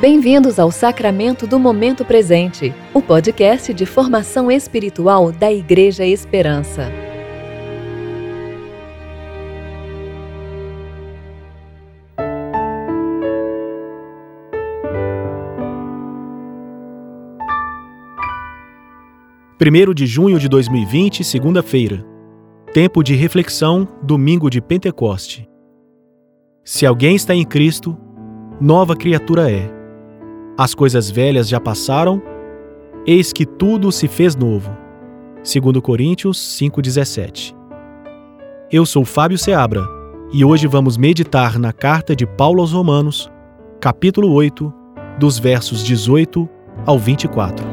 Bem-vindos ao Sacramento do Momento Presente, o podcast de formação espiritual da Igreja Esperança. Primeiro de junho de 2020, segunda-feira. Tempo de reflexão, domingo de Pentecoste. Se alguém está em Cristo, nova criatura é. As coisas velhas já passaram, eis que tudo se fez novo. 2 Coríntios 5,17 Eu sou Fábio Seabra e hoje vamos meditar na carta de Paulo aos Romanos, capítulo 8, dos versos 18 ao 24.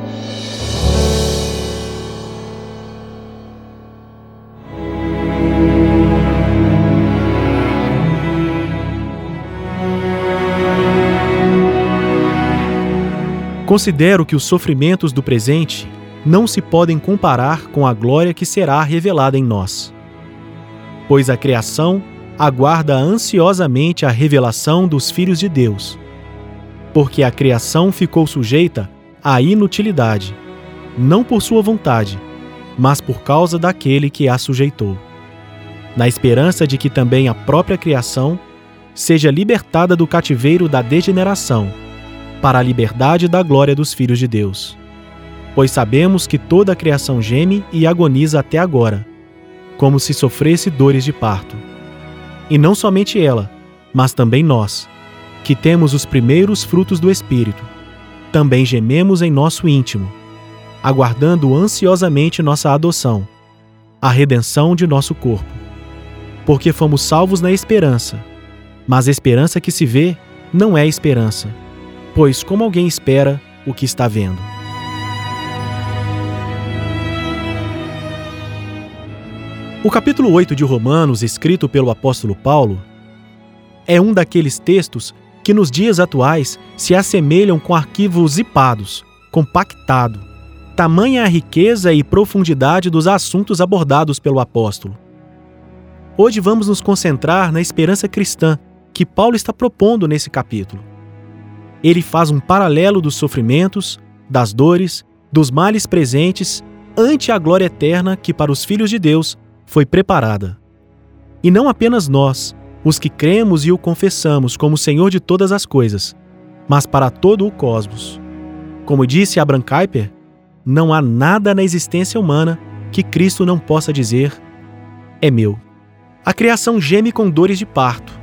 Considero que os sofrimentos do presente não se podem comparar com a glória que será revelada em nós. Pois a criação aguarda ansiosamente a revelação dos filhos de Deus. Porque a criação ficou sujeita à inutilidade, não por sua vontade, mas por causa daquele que a sujeitou. Na esperança de que também a própria criação seja libertada do cativeiro da degeneração para a liberdade da glória dos filhos de Deus. Pois sabemos que toda a criação geme e agoniza até agora, como se sofresse dores de parto. E não somente ela, mas também nós, que temos os primeiros frutos do Espírito, também gememos em nosso íntimo, aguardando ansiosamente nossa adoção, a redenção de nosso corpo. Porque fomos salvos na esperança, mas a esperança que se vê não é esperança Pois como alguém espera o que está vendo? O capítulo 8 de Romanos, escrito pelo apóstolo Paulo, é um daqueles textos que nos dias atuais se assemelham com arquivos zipados, compactado. Tamanha a riqueza e profundidade dos assuntos abordados pelo apóstolo. Hoje vamos nos concentrar na esperança cristã que Paulo está propondo nesse capítulo ele faz um paralelo dos sofrimentos, das dores, dos males presentes ante a glória eterna que para os filhos de Deus foi preparada. E não apenas nós, os que cremos e o confessamos como Senhor de todas as coisas, mas para todo o cosmos. Como disse Abraham Kuyper, não há nada na existência humana que Cristo não possa dizer: é meu. A criação geme com dores de parto.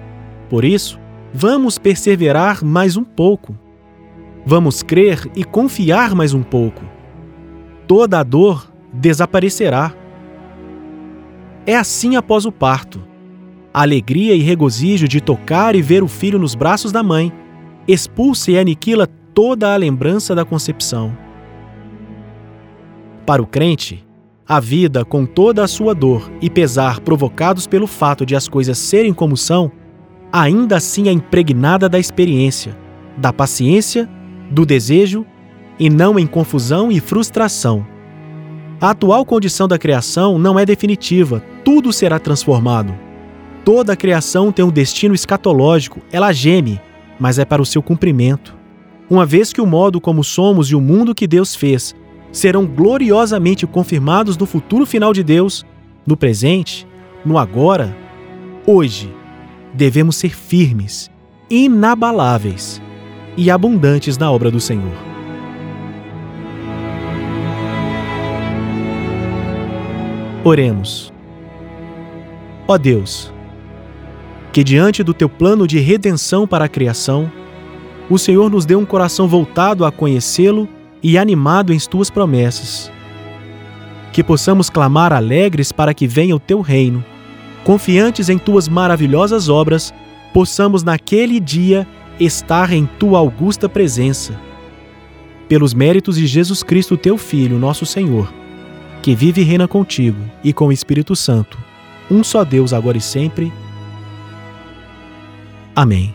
Por isso, Vamos perseverar mais um pouco. Vamos crer e confiar mais um pouco. Toda a dor desaparecerá. É assim após o parto. A alegria e regozijo de tocar e ver o filho nos braços da mãe expulsa e aniquila toda a lembrança da concepção. Para o crente, a vida, com toda a sua dor e pesar provocados pelo fato de as coisas serem como são, ainda assim é impregnada da experiência, da paciência, do desejo e não em confusão e frustração. A atual condição da criação não é definitiva, tudo será transformado. Toda a criação tem um destino escatológico, ela geme, mas é para o seu cumprimento. Uma vez que o modo como somos e o mundo que Deus fez serão gloriosamente confirmados no futuro final de Deus, no presente, no agora, hoje devemos ser firmes, inabaláveis e abundantes na obra do Senhor. Oremos. Ó Deus, que diante do teu plano de redenção para a criação, o Senhor nos dê um coração voltado a conhecê-lo e animado em tuas promessas. Que possamos clamar alegres para que venha o teu reino confiantes em tuas maravilhosas obras, possamos naquele dia estar em tua augusta presença. Pelos méritos de Jesus Cristo, teu Filho, nosso Senhor, que vive e reina contigo e com o Espírito Santo, um só Deus agora e sempre. Amém.